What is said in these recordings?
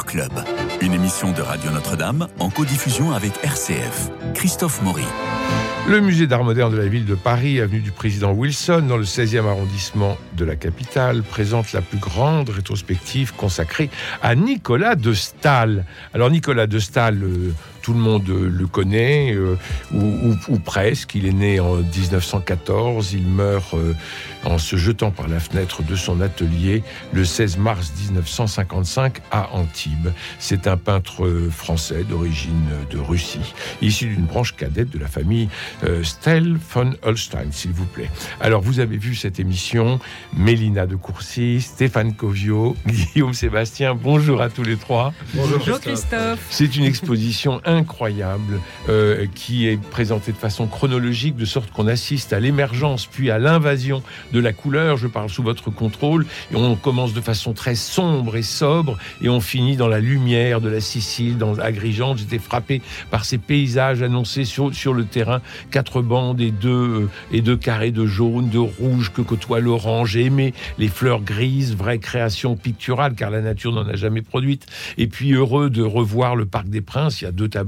Club, une émission de Radio Notre-Dame en codiffusion avec RCF. Christophe Maury. Le musée d'art moderne de la ville de Paris, avenue du président Wilson, dans le 16e arrondissement de la capitale, présente la plus grande rétrospective consacrée à Nicolas de Stahl. Alors Nicolas de Stahl, tout le monde le connaît, euh, ou, presque. Il est né en 1914, il meurt euh, en se jetant par la fenêtre de son atelier le 16 mars 1955 à Antibes. C'est un peintre français d'origine de Russie, issu d'une branche cadette de la famille euh, Stel von Holstein, s'il vous plaît. Alors, vous avez vu cette émission, Mélina de Courcy, Stéphane Covio, Guillaume Sébastien, bonjour à tous les trois. Bonjour, Christophe. C'est une exposition incroyable euh, qui est présentée de façon chronologique, de sorte qu'on assiste à l'émergence puis à l'invasion de la couleur. Je parle sous votre contrôle. Et on commence de façon très sombre et sobre et on finit dans la lumière de la Sicile, dans Agrigente. J'étais frappé par ces paysages annoncés sur, sur le terrain quatre bandes et deux, euh, et deux carrés de jaune, de rouge que côtoie l'orange. J'ai aimé les fleurs grises, vraie création picturale, car la nature n'en a jamais produite. Et puis heureux de revoir le Parc des Princes, il y a deux tableaux,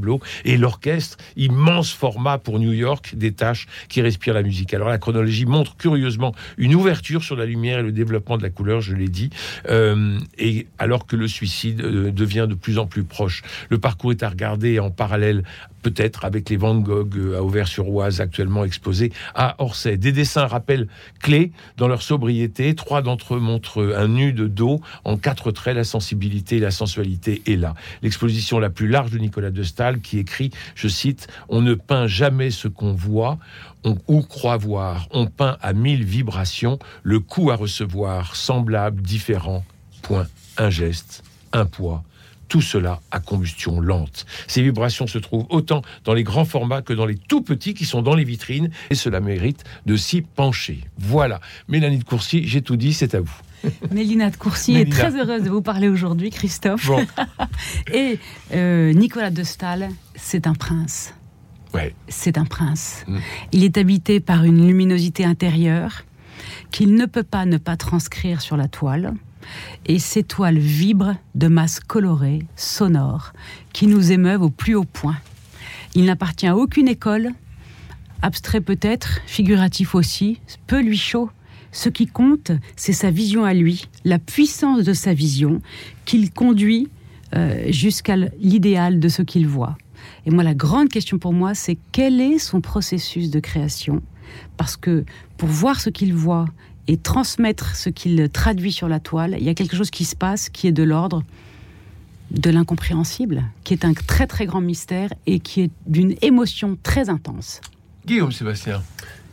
et l'orchestre, immense format pour New York, des tâches qui respirent la musique. Alors la chronologie montre curieusement une ouverture sur la lumière et le développement de la couleur, je l'ai dit, euh, et alors que le suicide euh, devient de plus en plus proche. Le parcours est à regarder en parallèle peut-être avec les Van Gogh à Auvers-sur-Oise actuellement exposés à Orsay. Des dessins rappellent clés dans leur sobriété. Trois d'entre eux montrent un nu de dos en quatre traits. La sensibilité la sensualité est là. L'exposition la plus large de Nicolas de Qui écrit, je cite, On ne peint jamais ce qu'on voit on, ou croit voir. On peint à mille vibrations le coup à recevoir, semblable, différent. Point. Un geste, un poids tout cela à combustion lente. Ces vibrations se trouvent autant dans les grands formats que dans les tout petits qui sont dans les vitrines, et cela mérite de s'y pencher. Voilà, Mélanie de Courcy, j'ai tout dit, c'est à vous. Mélina de Courcy est très heureuse de vous parler aujourd'hui, Christophe. et euh, Nicolas de Stahl, c'est un prince. Ouais. C'est un prince. Mm. Il est habité par une luminosité intérieure qu'il ne peut pas ne pas transcrire sur la toile et ces toiles vibrent de masses colorées, sonores, qui nous émeuvent au plus haut point. Il n'appartient à aucune école, abstrait peut-être, figuratif aussi, peu lui chaud. Ce qui compte, c'est sa vision à lui, la puissance de sa vision, qu'il conduit euh, jusqu'à l'idéal de ce qu'il voit. Et moi, la grande question pour moi, c'est quel est son processus de création? Parce que pour voir ce qu'il voit et transmettre ce qu'il traduit sur la toile, il y a quelque chose qui se passe qui est de l'ordre de l'incompréhensible, qui est un très très grand mystère et qui est d'une émotion très intense. Guillaume Sébastien.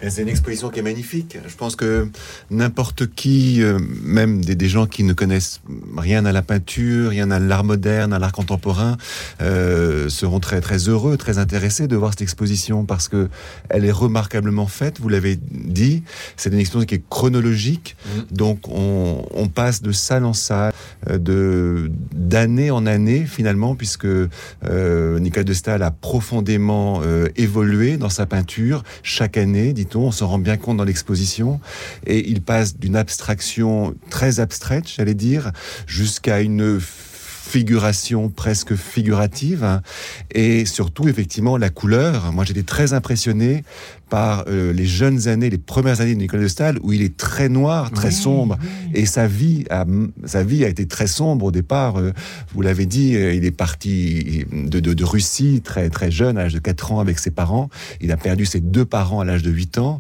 C'est une exposition qui est magnifique. Je pense que n'importe qui, euh, même des, gens qui ne connaissent rien à la peinture, rien à l'art moderne, à l'art contemporain, euh, seront très très heureux, très intéressés de voir cette exposition parce que elle est remarquablement faite. Vous l'avez dit, c'est une exposition qui est chronologique, mmh. donc on, on, passe de salle en salle, euh, de d'année en année finalement, puisque euh, Nicolas de Stahl a profondément euh, évolué dans sa peinture chaque année, dit on s'en rend bien compte dans l'exposition, et il passe d'une abstraction très abstraite, j'allais dire, jusqu'à une figuration presque figurative et surtout effectivement la couleur. Moi j'étais très impressionné par euh, les jeunes années, les premières années de Nicolas de Stahl où il est très noir, très sombre et sa vie a sa vie a été très sombre au départ. Euh, vous l'avez dit, euh, il est parti de, de, de, Russie très très jeune, à l'âge de 4 ans avec ses parents. Il a perdu ses deux parents à l'âge de 8 ans,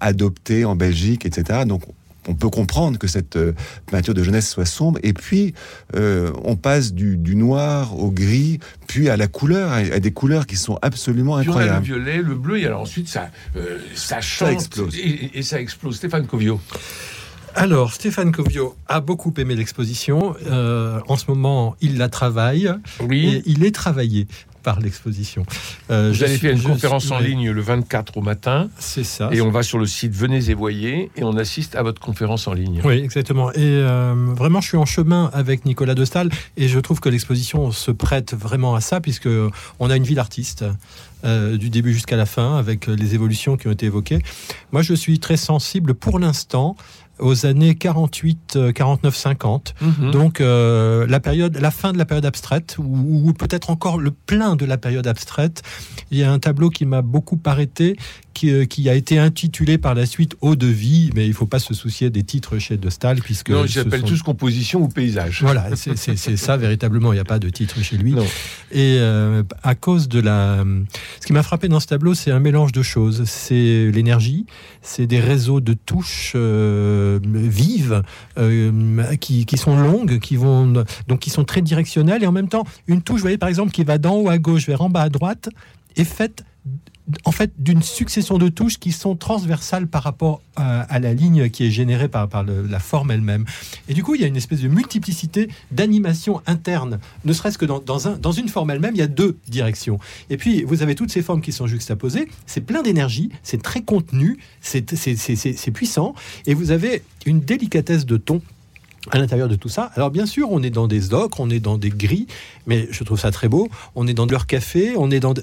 adopté en Belgique, etc. Donc on peut comprendre que cette euh, peinture de jeunesse soit sombre. Et puis, euh, on passe du, noir au gris, puis à la couleur, à, des couleurs qui sont absolument incroyables. le violet, le bleu, et alors ensuite, ça, euh, ça explose. Et, ça explose. Stéphane Covio. Alors, Stéphane Covio a beaucoup aimé l'exposition. en ce moment, il la travaille. Oui. Et il est travaillé par l'exposition. Euh, Vous allez faire une conférence en ligne le 24 au matin. C'est ça. Et on va sur le site Venez et voyez et on assiste à votre conférence en ligne. Oui, exactement. Et euh, vraiment, je suis en chemin avec Nicolas de Stahl et je trouve que l'exposition se prête vraiment à ça puisque on a une vie d'artiste. du début jusqu'à la fin, avec les évolutions qui ont été évoquées. Moi, je suis très sensible pour l'instant aux années 48, 49, 50. Donc euh, la période, la fin de la période abstraite, ou, peut-être encore le plein de la période abstraite. Il y a un tableau qui m'a beaucoup arrêté, euh, qui, a été intitulé par la suite Eau de vie, mais il ne faut pas se soucier des titres chez De Stahl, puisque... Non, j'appelle tous composition ou paysage. Voilà, c'est ça véritablement, il n'y a pas de titre chez lui. Et euh, à cause de la... Ce qui m'a frappé dans ce tableau, c'est un mélange de choses. C'est l'énergie, c'est des réseaux de touches euh, vives, qui, qui, sont longues, qui, vont, donc qui sont très directionnelles, et en même temps, une touche, vous voyez par exemple, qui va d'en haut à gauche vers en bas à droite, est faite en fait d'une succession de touches qui sont transversales par rapport euh, à, la ligne qui est générée par, la forme elle-même. Et du coup, il y a une espèce de multiplicité d'animations internes, ne serait-ce que dans une forme elle-même, il y a deux directions. Et puis, vous avez toutes ces formes qui sont juxtaposées, c'est plein d'énergie, c'est très contenu, c'est puissant, et vous avez une délicatesse de ton à l'intérieur de tout ça. Alors bien sûr, on est dans des ocres, on est dans des gris, mais je trouve ça très beau. On est dans leur café, on est dans,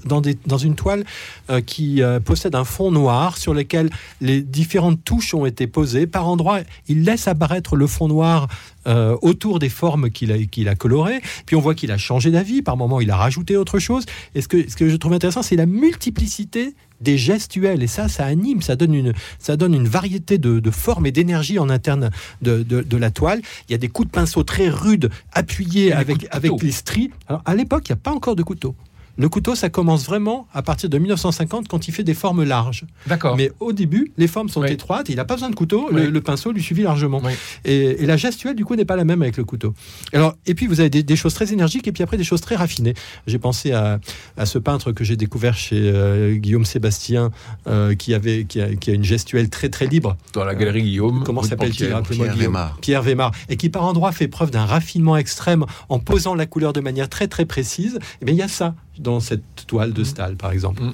dans une toile euh, qui euh, possède un fond noir sur lequel les différentes touches ont été posées. Par endroits, il laisse apparaître le fond noir euh, autour des formes qu'il a, qu'il a colorées. Puis on voit qu'il a changé d'avis. Par moments, il a rajouté autre chose. Et ce que, ce que je trouve intéressant, c'est la multiplicité des gestuels. Et ça, ça anime, ça donne une, ça donne une variété de, formes et d'énergie en interne de, de, la toile. Il y a des coups de pinceau très rudes, appuyés avec, avec les stries. Alors, à l'époque, il n'y a pas encore de couteau. Le couteau, ça commence vraiment à partir de 1950 quand il fait des formes larges. D'accord. Mais au début, les formes sont étroites. il n'a pas besoin de couteau. Le, pinceau lui suffit largement. Et, la gestuelle, du coup, n'est pas la même avec le couteau. Alors, et puis, vous avez des, choses très énergiques et puis après des choses très raffinées. J'ai pensé à, ce peintre que j'ai découvert chez euh, Guillaume Sébastien, euh, qui, avait, qui a, une gestuelle très, très libre. Dans la galerie Guillaume. Comment s'appelle-t-il Pierre Vémar. Pierre Vémar. Et qui, par endroit, fait preuve d'un raffinement extrême en posant la couleur de manière très, très précise. Et eh bien, il y a ça dans cette toile de Stahl, par exemple. Mm.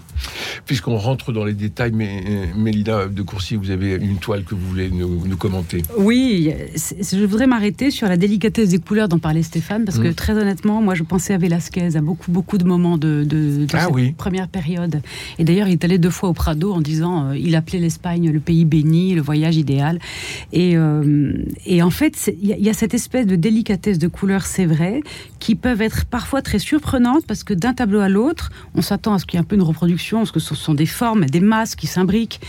Puisqu'on rentre dans les détails, mais euh, Mélida de Coursier, vous avez une toile que vous voulez nous, commenter. Oui, je voudrais m'arrêter sur la délicatesse des couleurs dont parlait Stéphane, parce que mm. très honnêtement, moi je pensais à Velasquez, à beaucoup, beaucoup de moments de, de, ah cette première période. Et d'ailleurs, il est allé deux fois au Prado en disant, euh, il appelait l'Espagne le pays béni, le voyage idéal. Et, euh, et en fait, il y, y, a cette espèce de délicatesse de couleurs, c'est vrai, qui peuvent être parfois très surprenantes, parce que d'un tableau à l'autre, on s'attend à ce qu'il y ait un peu une reproduction, parce que ce sont des formes, des masses qui s'imbriquent.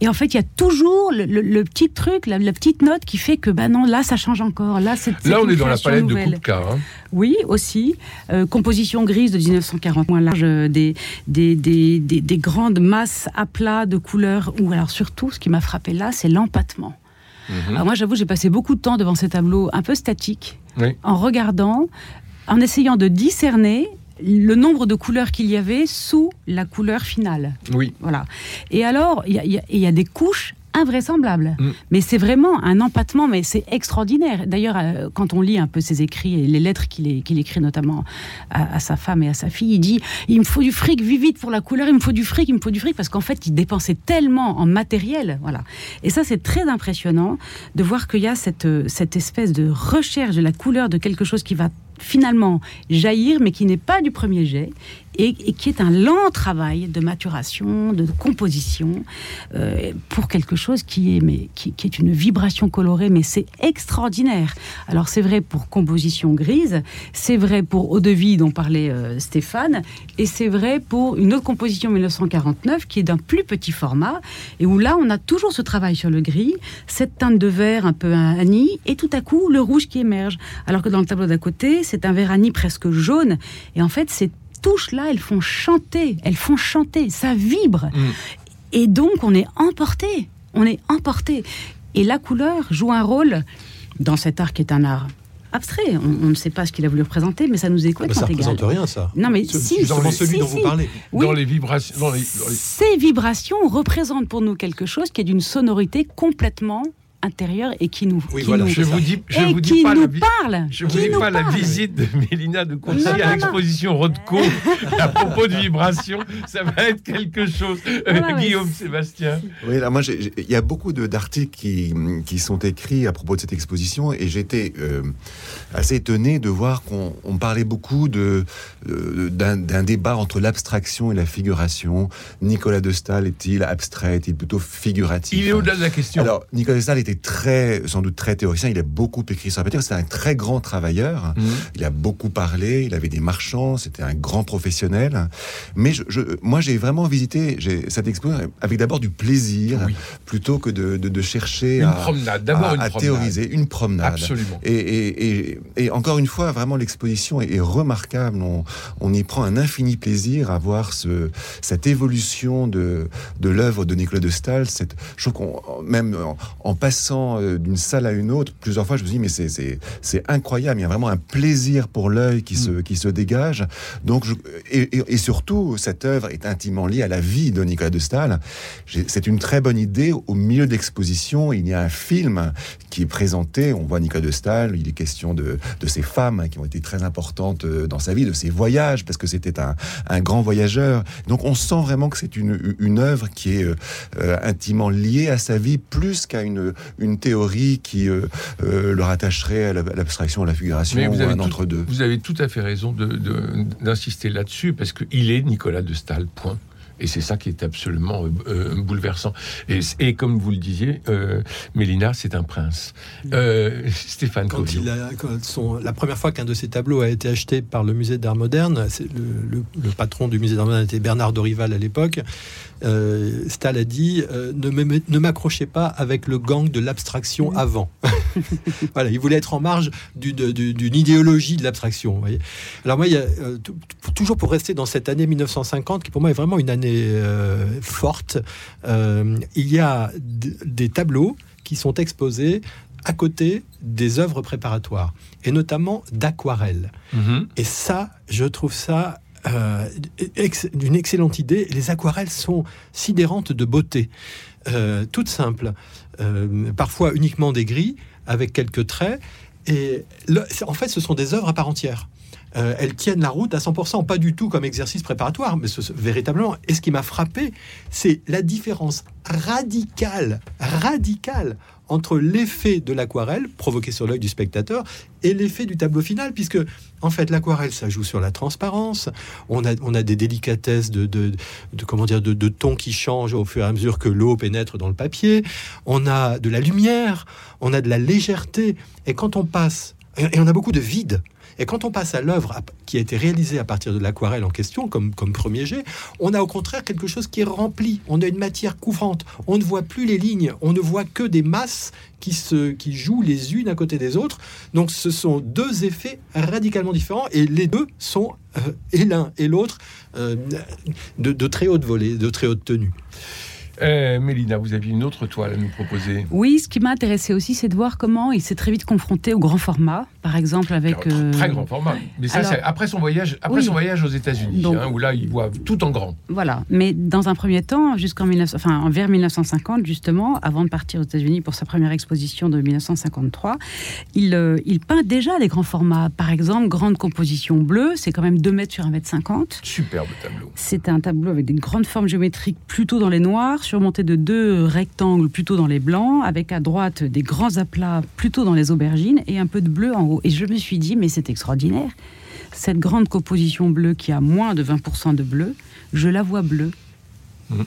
Et en fait, il y a toujours le, petit truc, la, petite note qui fait que, bah non, là, ça change encore. Là, c'est Là, on est dans la palette de Kupka. Hein. Oui, aussi. Euh, composition grise de 1940, moins large, euh, des, des, des, des, grandes masses à plat de couleurs. Ou alors, surtout, ce qui m'a frappé là, c'est l'empattement. Mhm. Alors moi, j'avoue, j'ai passé beaucoup de temps devant ces tableaux un peu statiques, en regardant, en essayant de discerner le nombre de couleurs qu'il y avait sous la couleur finale. Oui. Voilà. Et alors, il y, a des couches invraisemblables. Mm. Mais c'est vraiment un empattement, mais c'est extraordinaire. D'ailleurs, euh, quand on lit un peu ses écrits et les lettres qu'il écrit notamment à, sa femme et à sa fille, il dit il me faut du fric, vite pour la couleur, il me faut du fric, il me faut du fric, parce qu'en fait, il dépensait tellement en matériel. Voilà. Et ça, c'est très impressionnant de voir qu'il y a cette, cette espèce de recherche de la couleur de quelque chose qui va finalement jaillir, mais qui n'est pas du premier jet, et, qui est un lent travail de maturation, de composition, euh, pour quelque chose qui est, mais, qui, est une vibration colorée, mais c'est extraordinaire. Alors c'est vrai pour composition grise, c'est vrai pour Eau de vie dont parlait euh, Stéphane, et c'est vrai pour une autre composition 1949 qui est d'un plus petit format, et où là on a toujours ce travail sur le gris, cette teinte de vert un peu anis, et tout à coup le rouge qui émerge. Alors que dans le tableau d'à côté, c'est un vérani presque jaune. Et en fait, ces touches-là, elles font chanter, elles font chanter, ça vibre. Mm. Et donc, on est emporté, on est emporté. Et la couleur joue un rôle dans cet art qui est un art abstrait. On, ne sait pas ce qu'il a voulu représenter, mais ça nous est complètement Ça ne représente rien, ça. Non, mais si, celui dont vous parlez. Dans les vibrations. Ces vibrations représentent pour nous quelque chose qui est d'une sonorité complètement intérieure et qui nous, Oui, qui voilà, nous, Je vous dis, je et vous dis qui pas nous la parle. Je vous qui dis nous pas la parle. visite de Mélina de Non, non, à l'exposition Rothko à propos de vibrations. Ça va être quelque chose. Euh, Voilà, Guillaume, Sébastien. Oui, alors moi, il y a beaucoup de- d'articles qui, qui sont écrits à propos de cette exposition et j'étais euh, assez étonné de voir qu'on on parlait beaucoup de d'un débat entre l'abstraction et la figuration. Nicolas de Staël est-il abstrait, est-il plutôt figuratif? Il est au-delà de la question. Alors, Nicolas de Staël était très, sans doute très théoricien. Il a beaucoup écrit sur la peinture. C'est un très grand travailleur. Mhm. Il a beaucoup parlé. Il avait des marchands. C'était un grand professionnel. Mais je, je- moi, j'ai vraiment visité cette expo avec d'abord du plaisir, Oui. plutôt que de, de- de chercher Une à, promenade. À- une à promenade. théoriser une promenade. Absolument. Et, et- et- et encore une fois, vraiment, l'exposition est, est remarquable. On, on y prend un infini plaisir à voir ce, cette évolution de, de l'œuvre de Nicolas de Staël. Cette, je trouve qu'on, même en, en passant euh, d'une salle à une autre, plusieurs fois, je me dis, mais c'est, c'est, c'est incroyable. Il y a vraiment un plaisir pour l'œil qui, se, qui se dégage. Donc, je- et, et- et surtout, cette œuvre est intimement liée à la vie de Nicolas de Staël. J'ai- C'est une très bonne idée. Au milieu de l'exposition, il y a un film qui est présenté. On voit Nicolas de Staël. Il est question de, de ces femmes qui ont été très importantes euh, dans sa vie, de ses voyages, parce que c'était un, un grand voyageur. Donc, on sent vraiment que c'est une, une œuvre qui est euh, intimement liée à sa vie, plus qu'à une, une théorie qui euh, euh, le rattacherait à la- à l'abstraction, à la figuration, vous ou à avez, un tout, entre-deux. vous avez tout à fait raison de- de- d'insister là-dessus, parce qu'il est Nicolas de point. Et c'est ça qui est absolument euh, euh, bouleversant. Et, et comme vous le disiez, euh, Mélina, c'est un prince. Euh, Stéphane Quand il a, quand son- la première fois qu'un de ses tableaux a été acheté par le musée d'art moderne, c'est le, le- le patron du musée d'art moderne était Bernard Dorival à l'époque. Euh, Stahl a dit euh, ne m'accrochez pas avec le gang de l'abstraction avant. voilà, il voulait être en marge du- de- du- d'une idéologie de l'abstraction. Alors moi, il y a, euh, toujours pour rester dans cette année 1950, qui pour moi est vraiment une année euh, forte, euh, il y a des tableaux qui sont exposés à côté des œuvres préparatoires, et notamment d'aquarelle. Mhm. Et ça, je trouve ça euh, ex- d'une excellente idée. Les aquarelles sont sidérantes de beauté, euh, toutes simples, euh, parfois uniquement des gris, avec quelques traits. Et le- en fait, ce sont des œuvres à part entière. Euh, elles tiennent la route à 100%, pas du tout comme exercice préparatoire, mais ce- véritablement. Et ce qui m'a frappé, c'est la différence radicale, radicale entre l'effet de l'aquarelle provoqué sur l'œil du spectateur et l'effet du tableau final, puisque en fait l'aquarelle ça joue sur la transparence. On a, on a des délicatesses de, de, de- comment dire de, de tons qui changent au fur et à mesure que l'eau pénètre dans le papier. On a de la lumière, on a de la légèreté. Et quand on passe et on a beaucoup de vide. Et quand on passe à l'œuvre qui a été réalisée à partir de l'aquarelle en question, comme, premier jet, on a au contraire quelque chose qui est rempli. On a une matière couvrante. On ne voit plus les lignes. On ne voit que des masses qui, se, jouent les unes à côté des autres. Donc ce sont deux effets radicalement différents et les deux sont, euh, et l'un et l'autre, euh, de, de très haute volée, de très haute tenue. Euh, Mélina, vous aviez une autre toile à nous proposer. Oui, ce qui m'a intéressé aussi, c'est de voir comment il s'est très vite confronté au grand format, par exemple avec... Alors, euh, Très grand format. Mais ça, alors- c'est après son voyage, après Oui. son voyage aux États-Unis, hein, où là, il voit tout en grand. Voilà, mais dans un premier temps, jusqu'en 1900, enfin vers 1950 justement, avant de partir aux États-Unis pour sa première exposition de 1953, il, euh, il peint déjà des grands formats. Par exemple, grande composition bleue, c'est quand même 2 mètres sur 1 mètre 50. Superbe tableau. C'est un tableau avec des grandes formes géométriques plutôt dans les noirs, surmonté de deux rectangles plutôt dans les blancs, avec à droite des grands aplats plutôt dans les aubergines et un peu de bleu en haut. Et je me suis dit, mais c'est extraordinaire. Cette grande composition bleue qui a moins de 20% de bleu, je la vois bleue. Mhm.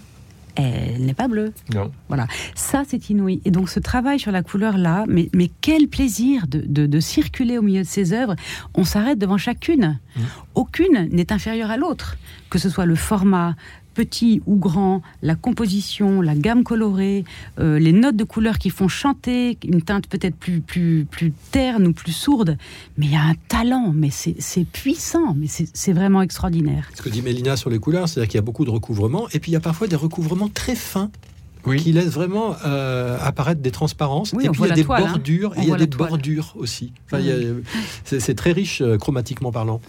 Elle n'est pas bleue. Non. Voilà, ça c'est inouï. Et donc ce travail sur la couleur là, mais, mais quel plaisir de, de- de circuler au milieu de ces œuvres. On s'arrête devant chacune. Mhm. Aucune n'est inférieure à l'autre, que ce soit le format petit ou grand, la composition, la gamme colorée, euh, les notes de couleur qui font chanter, une teinte peut-être plus, plus, plus terne ou plus sourde. Mais il y a un talent, mais c'est c'est puissant, mais c'est c'est vraiment extraordinaire. Ce que dit Mélina sur les couleurs, c'est-à-dire qu'il y a beaucoup de recouvrements, et puis il y a parfois des recouvrements très fins Oui. qui laissent vraiment euh, apparaître des transparences. Oui, et puis il y a des toile, hein. bordures, et il y a des toile. bordures aussi. Enfin, c'est très riche euh, chromatiquement parlant.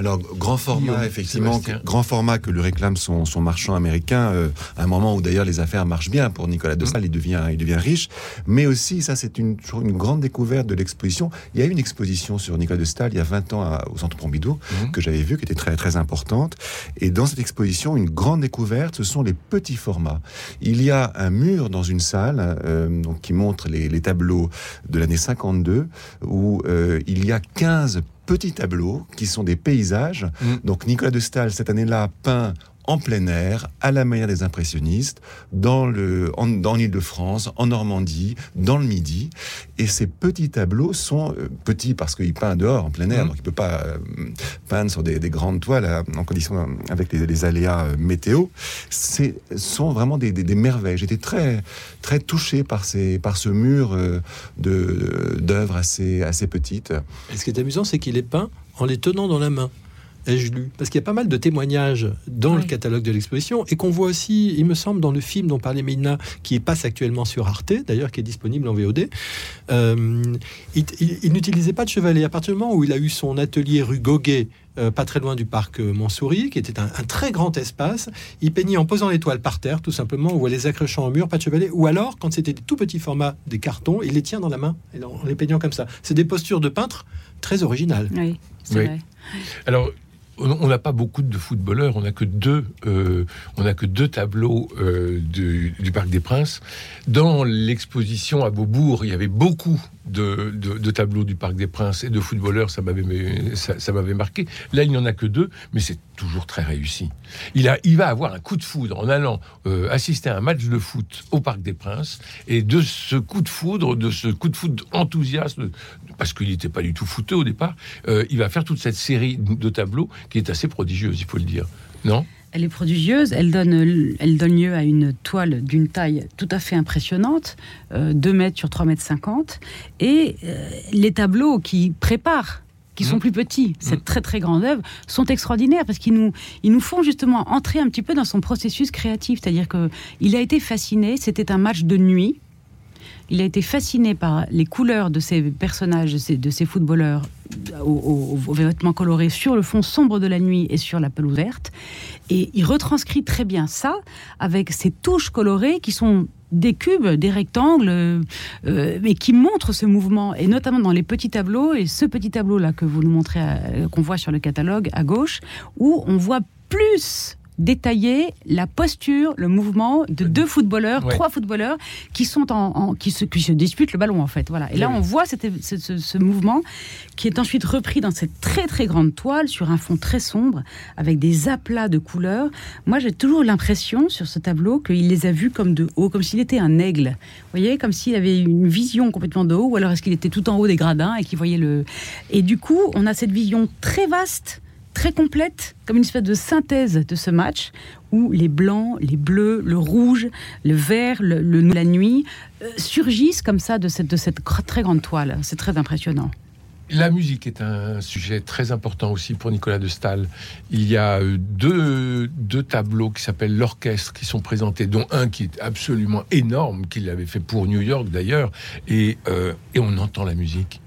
Alors, grand format, effectivement, grand format que lui réclame son, son marchand américain, euh, à un moment où d'ailleurs les affaires marchent bien pour Nicolas de Staël, il, devient, il devient riche. Mais aussi, ça c'est une, une grande découverte de l'exposition. Il y a une exposition sur Nicolas de Staël il y a 20 ans au Centre Pompidou, mmh. que j'avais vu, qui était très, très importante. Et dans cette exposition, une grande découverte, ce sont les petits formats. Il y a un mur dans une salle euh, donc, qui montre les, les tableaux de l'année 52, où euh, il y a 15 petits tableaux qui sont des paysages. Mm. Donc Nicolas de Staël, cette année-là, peint en plein air, à la manière des impressionnistes, dans le, en, dans l'Île-de-France, en Normandie, dans le Midi. Et ces petits tableaux sont euh, petits parce qu'il peint dehors, en plein air, mmh. donc il peut pas euh, peindre sur des, grandes toiles euh, en condition avec les, aléas météo. C'est sont vraiment des, merveilles. J'étais très très touché par ces par ce mur de d'œuvres assez assez petites. Et ce qui est amusant, c'est qu'il est peint en les tenant dans la main ai-je lu? Parce qu'il y a pas mal de témoignages dans le catalogue de l'exposition et qu'on voit aussi, il me semble, dans le film dont parlait Mina, qui passe actuellement sur Arte, d'ailleurs, qui est disponible en VOD. Euh, il, n'utilisait pas de chevalet. À partir du moment où il a eu son atelier rue Goguet, euh, pas très loin du parc euh, Montsouris, qui était un, très grand espace. Il peignait en posant l'étoile par terre, tout simplement, ou en les accrochant au mur, pas de chevalet. Ou alors, quand c'était des tout petits formats, des cartons, il les tient dans la main, en les peignant comme ça. C'est des postures de peintre très originales. Oui, c'est vrai. Alors, on n'a pas beaucoup de footballeurs, on n'a que deux, euh, que deux tableaux euh, du, Parc des Princes. Dans l'exposition à Beaubourg, il y avait beaucoup de, tableaux du Parc des Princes et de footballeurs, ça m'avait ça, m'avait marqué. Là, il n'y en a que deux, mais c'est toujours très réussi. Il, a, il va avoir un coup de foudre en allant euh, assister à un match de foot au Parc des Princes, et de ce coup de foudre, de ce coup de foudre enthousiaste, parce qu'il n'était pas du tout footeux au départ, il va faire toute cette série de tableaux qui est assez prodigieuse, il faut le dire. Non? Elle est prodigieuse, elle donne, elle donne lieu à une toile d'une taille tout à fait impressionnante, 2 euh, mètres sur 3 mètres 50, et euh, les tableaux qui préparent qui sont mmh. plus petits, cette mmh. très très grande œuvre, sont extraordinaires parce qu'ils nous, ils nous font justement entrer un petit peu dans son processus créatif. C'est-à-dire qu'il a été fasciné, c'était un match de nuit, il a été fasciné par les couleurs de ces personnages, de ces, footballeurs aux, vêtements colorés sur le fond sombre de la nuit et sur la pelouse verte. Et il retranscrit très bien ça avec ces touches colorées qui sont des cubes, des rectangles, euh, mais qui montrent ce mouvement, et notamment dans les petits tableaux, et ce petit tableau-là que vous nous montrez, qu'on voit sur le catalogue à gauche, où on voit plus détailler la posture, le mouvement de deux footballeurs, trois footballeurs qui sont en, qui, se, qui se disputent le ballon en fait. Voilà. Et là, on voit cette, ce, mouvement qui est ensuite repris dans cette très très grande toile sur un fond très sombre avec des aplats de couleurs. Moi, j'ai toujours l'impression sur ce tableau qu'il les a vus comme de haut, comme s'il était un aigle. Vous voyez, comme s'il avait une vision complètement de haut, ou alors est-ce qu'il était tout en haut des gradins et qu'il voyait le. Et du coup, on a cette vision très vaste très complète, comme une espèce de synthèse de ce match, où les blancs, les bleus, le rouge, le vert, le, la nuit, euh, surgissent comme ça de cette, de cette très grande toile. C'est très impressionnant. La musique est un sujet très important aussi pour Nicolas de Stahl. Il y a euh, deux, deux tableaux qui s'appellent l'orchestre qui sont présentés, dont un qui est absolument énorme, qu'il avait fait pour New York d'ailleurs, et, euh, et on entend la musique.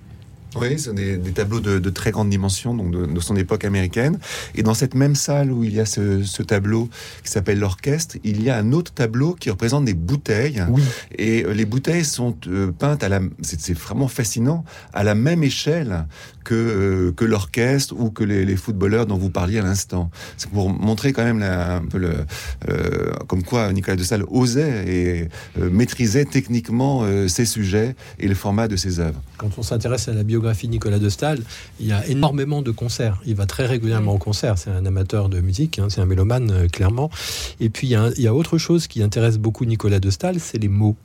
Oui, ce sont des, tableaux de, très grande dimension, donc de, son époque américaine. Et dans cette même salle où il y a ce, tableau qui s'appelle l'orchestre, il y a un autre tableau qui représente des bouteilles. Oui. Et euh, les bouteilles sont euh, peintes à la, c'est vraiment fascinant, à la même échelle que, euh, que l'orchestre ou que les, footballeurs dont vous parliez à l'instant. C'est pour montrer quand même un peu le, comme quoi Nicolas de Salle osait et maîtrisait techniquement ses sujets et le format de ses œuvres. Quand on s'intéresse à la biographie Nicolas de Stahl, il y a énormément de concerts. Il va très régulièrement au concert. C'est un amateur de musique, hein, c'est un mélomane, euh, clairement. Et puis, il y, a, autre chose qui intéresse beaucoup Nicolas de Stahl, c'est les mots.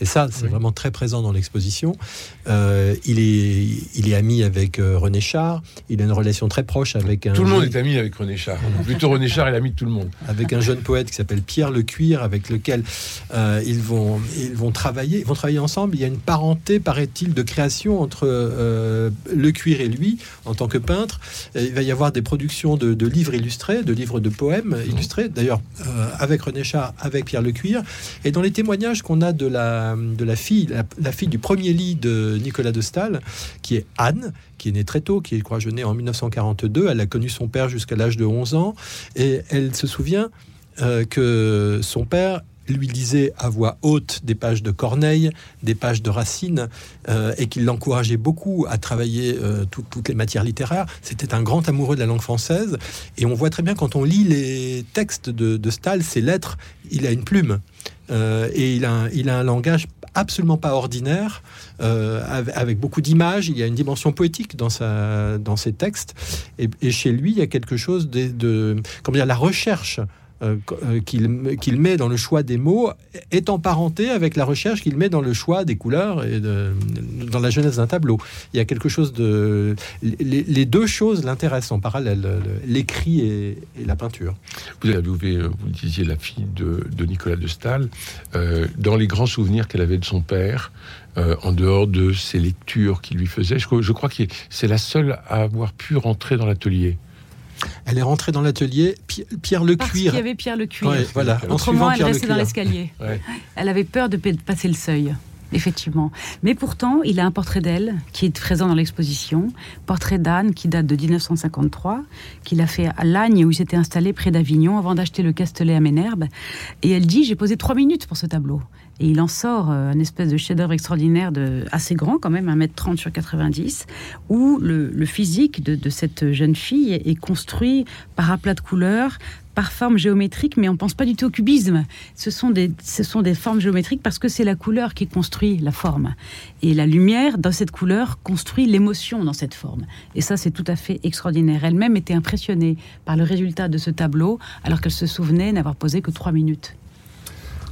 Et ça, c'est vraiment très présent dans l'exposition. Euh, il, est, il est ami avec euh, René Char. Il a une relation très proche avec un. Tout le monde est ami avec René Char. Plutôt René Char est l'ami de tout le monde. Avec un jeune poète qui s'appelle Pierre Le Cuir, avec lequel euh, ils, vont, ils vont travailler. Ils vont travailler ensemble. Il y a une parenté, paraît-il, de création entre Le Cuir et lui en tant que peintre. il va y avoir des productions de, de, livres illustrés, de livres de poèmes illustrés. D'ailleurs, avec René Char, avec Pierre Le Cuir. Et dans les témoignages qu'on a de la la, de la fille, la, fille du premier lit de Nicolas de Stahl, qui est Anne, qui est née très tôt, qui est, je crois, née en 1942. Elle a connu son père jusqu'à l'âge de 11 ans. Et elle se souvient euh, que son père lui lisait à voix haute des pages de Corneille, des pages de Racine, euh, et qu'il l'encourageait beaucoup à travailler euh, toutes les matières littéraires. C'était un grand amoureux de la langue française, et on voit très bien quand on lit les textes de, de Stahl, ses lettres, il a une plume. Euh, et il a, un langage absolument pas ordinaire, avec, beaucoup d'images. Il y a une dimension poétique dans ses textes. Et, chez lui, il y a quelque chose de, de comment dire, la recherche euh, euh, qu'il met dans le choix des mots est emparenté avec la recherche qu'il met dans le choix des couleurs et dans la jeunesse d'un tableau. Il y a quelque chose de... Les, deux choses l'intéressent en parallèle, l'écrit et, la peinture. Vous avez loué, euh, vous disiez, la fille de, Nicolas de Stahl, dans les grands souvenirs qu'elle avait de son père, en dehors de ses lectures qu'il lui faisait. Je crois que c'est la seule à avoir pu rentrer dans l'atelier. Elle est rentrée dans l'atelier. Pierre le Parce Cuir. qu'il y avait Pierre le Cuir. voilà. Autrement, elle restait dans l'escalier. Elle avait peur de passer le seuil. Effectivement. Mais pourtant, il a un portrait d'elle qui est présent dans l'exposition. Portrait d'Anne qui date de 1953, qu'il a fait à Lagne où il s'était installé près d'Avignon avant d'acheter le Castellet à Ménherbe. Et elle dit J'ai posé trois minutes pour ce tableau. Et il en sort euh, un espèce de chef-d'œuvre extraordinaire, de, assez grand quand même, 1m30 sur 90, où le, physique de, cette jeune fille est construit par un plat de couleurs, par forme géométrique, mais on ne pense pas du tout au cubisme. Ce sont des, ce sont des formes géométriques parce que c'est la couleur qui construit la forme. Et la lumière, dans cette couleur, construit l'émotion dans cette forme. Et ça, c'est tout à fait extraordinaire. Elle-même était impressionnée par le résultat de ce tableau, alors qu'elle se souvenait n'avoir posé que trois minutes.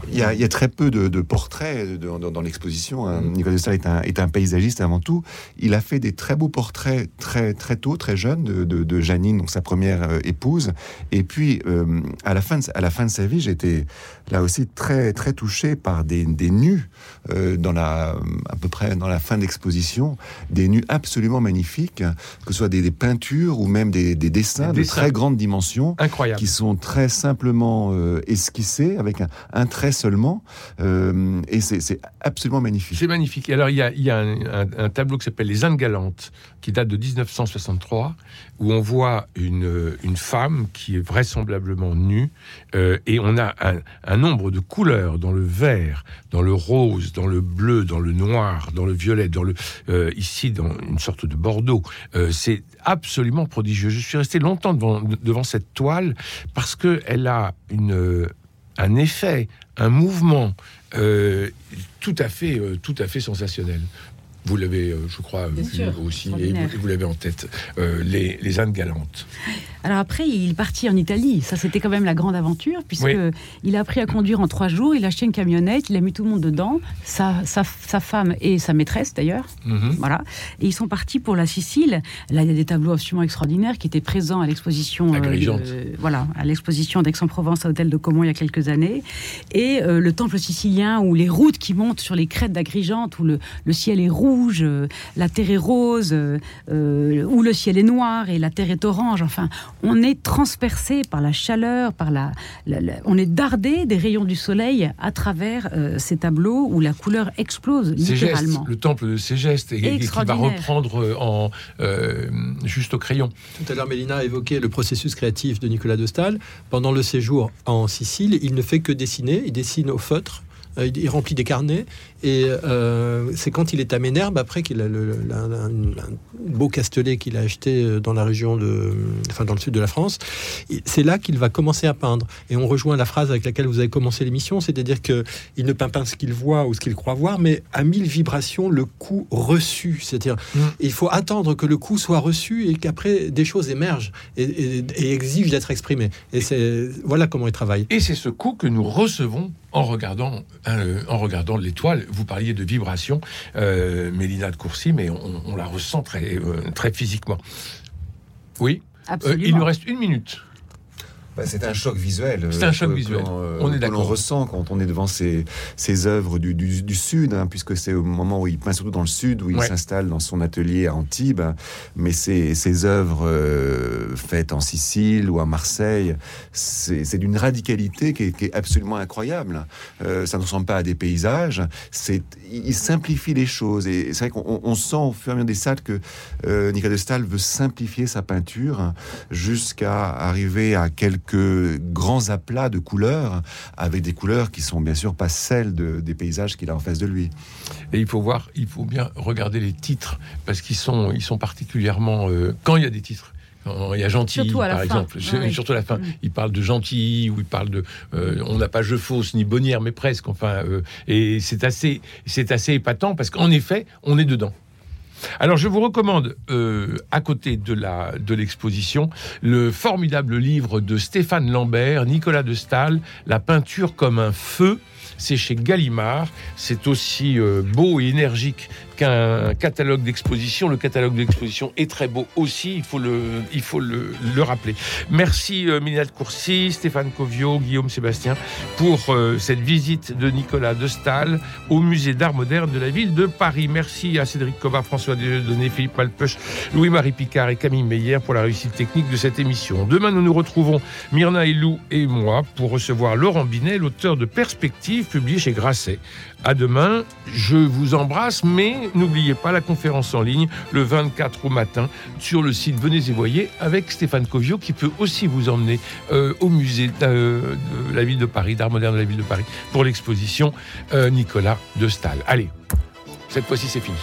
Il y, a, très peu de, portraits dans, l'exposition. Hein. Mm. Nicolas de Stahl est un, paysagiste avant tout. Il a fait des très beaux portraits très, très tôt, très jeune, de, Janine, donc sa première euh, épouse. Et puis, euh, à, la fin de, à la fin de sa vie, j'étais là aussi très, très touché par des, nus euh, dans la, à peu près dans la fin d'exposition, des nus absolument magnifiques, que ce soit des, peintures ou même des, dessins de très grande dimension, Incroyable. qui sont très simplement esquissés avec un, un trait seulement. Euh, et c'est absolument magnifique. C'est magnifique. alors, il y a, un, tableau qui s'appelle Les Indes galantes, qui date de 1963, où on voit une, femme qui est vraisemblablement nue, euh, et on a un, nombre de couleurs dans le vert, dans le rose, dans le bleu, dans le noir, dans le violet, dans le euh, ici dans une sorte de bordeaux. c'est absolument prodigieux. Je suis resté longtemps devant, cette toile parce que elle a une un effet, un mouvement euh, tout à fait, euh, tout à fait sensationnel. Vous l'avez, euh, je crois, vu aussi, et vous, l'avez en tête, les, les Indes galantes. Alors après, il est parti en Italie. Ça, c'était quand même la grande aventure, puisque il a appris à conduire en trois jours. Il a acheté une camionnette, il a mis tout le monde dedans, sa, sa, femme et sa maîtresse d'ailleurs. Mhm. Voilà. Et ils sont partis pour la Sicile. Là, il y a des tableaux absolument extraordinaires qui étaient présents à l'exposition. Euh, voilà, à l'exposition d'Aix-en-Provence à Hôtel de Caumont il y a quelques années. Et euh, le temple sicilien, où les routes qui montent sur les crêtes d'Agrigente, où le, le, ciel est rouge, euh, la terre est rose, où le ciel est noir et la terre est orange. Enfin, on est transpercé par la chaleur, par la, on est dardé des rayons du soleil à travers euh, ces tableaux où la couleur explose littéralement. le temple de ces gestes et, qui va reprendre euh, en euh, juste au crayon. Tout à l'heure, Mélina a évoqué le processus créatif de Nicolas de Stahl. Pendant le séjour en Sicile, il ne fait que dessiner. Il dessine au feutre. Il remplit des carnets et euh, c'est quand il est à Ménherbe, après qu'il a le, un, beau castelet qu'il a acheté euh, dans la région de, enfin dans le sud de la France, c'est là qu'il va commencer à peindre. Et on rejoint la phrase avec laquelle vous avez commencé l'émission, c'est-à-dire que il ne peint pas ce qu'il voit ou ce qu'il croit voir, mais à mille vibrations le coup reçu. C'est-à-dire, mmh. il faut attendre que le coup soit reçu et qu'après des choses émergent et, et exigent d'être exprimées. Et c'est voilà comment il travaille. Et c'est ce coup que nous recevons en regardant, euh, en regardant l'étoile vous parliez de vibration, euh, Mélina de Courcy, mais on, la ressent très, euh, très physiquement. Oui. Euh, il nous reste une minute. Bah, c'est un choc visuel. C'est un choc visuel. on est d'accord. On ressent quand on est devant ces, ces œuvres du, du, sud, hein, puisque c'est au moment où il peint surtout dans le sud, où il s'installe dans son atelier à Antibes. Mais ces, ces œuvres faites en Sicile ou à Marseille, c'est d'une radicalité qui est, qui est, absolument incroyable. ça ne ressemble pas à des paysages. Il simplifie les choses. Et c'est vrai qu'on sent au fur et à mesure des salles que Nicolas de Stahl veut simplifier sa peinture jusqu'à arriver à quelques grands aplats de couleurs, avec des couleurs qui sont bien sûr pas celles des paysages qu'il a en face de lui. Et il faut voir, il faut bien regarder les titres, parce qu'ils sont, ils sont particulièrement... Euh, quand il y a des titres, il y a Gentil, par exemple. Surtout à la fin. Mm. Il parle de Gentil, ou il parle de. Euh, on n'a pas jeu fausse ni bonnière, mais presque. Enfin, euh, et c'est assez, c'est assez épatant parce qu'en effet, on est dedans. Alors je vous recommande, euh, à côté de l'exposition, le formidable livre de Stéphane Lambert, Nicolas de Stahl, La peinture comme un feu. C'est chez Gallimard. C'est aussi euh, beau et énergique qu'un catalogue d'exposition. Le catalogue d'exposition est très beau aussi, il faut le, il faut le, le rappeler. Merci euh, Minette Courcy, Stéphane Covio, Guillaume Sébastien pour euh, cette visite de Nicolas de Stahl au musée d'art moderne de la ville de Paris. Merci à Cédric Cova, François Dieudonné, Philippe Malpeuch, Louis-Marie Picard et Camille Meyer pour la réussite technique de cette émission. Demain, nous nous retrouvons, Myrna Lou et moi, pour recevoir Laurent Binet, l'auteur de Perspectives, publié chez Grasset. À demain, je vous embrasse, mais n'oubliez pas la conférence en ligne le 24 au matin sur le site Venez et voyez avec Stéphane Covio qui peut aussi vous emmener euh, au musée euh, de la ville de Paris, d'art moderne de la ville de Paris, pour l'exposition euh, Nicolas de Stahl. Allez, cette fois-ci c'est fini.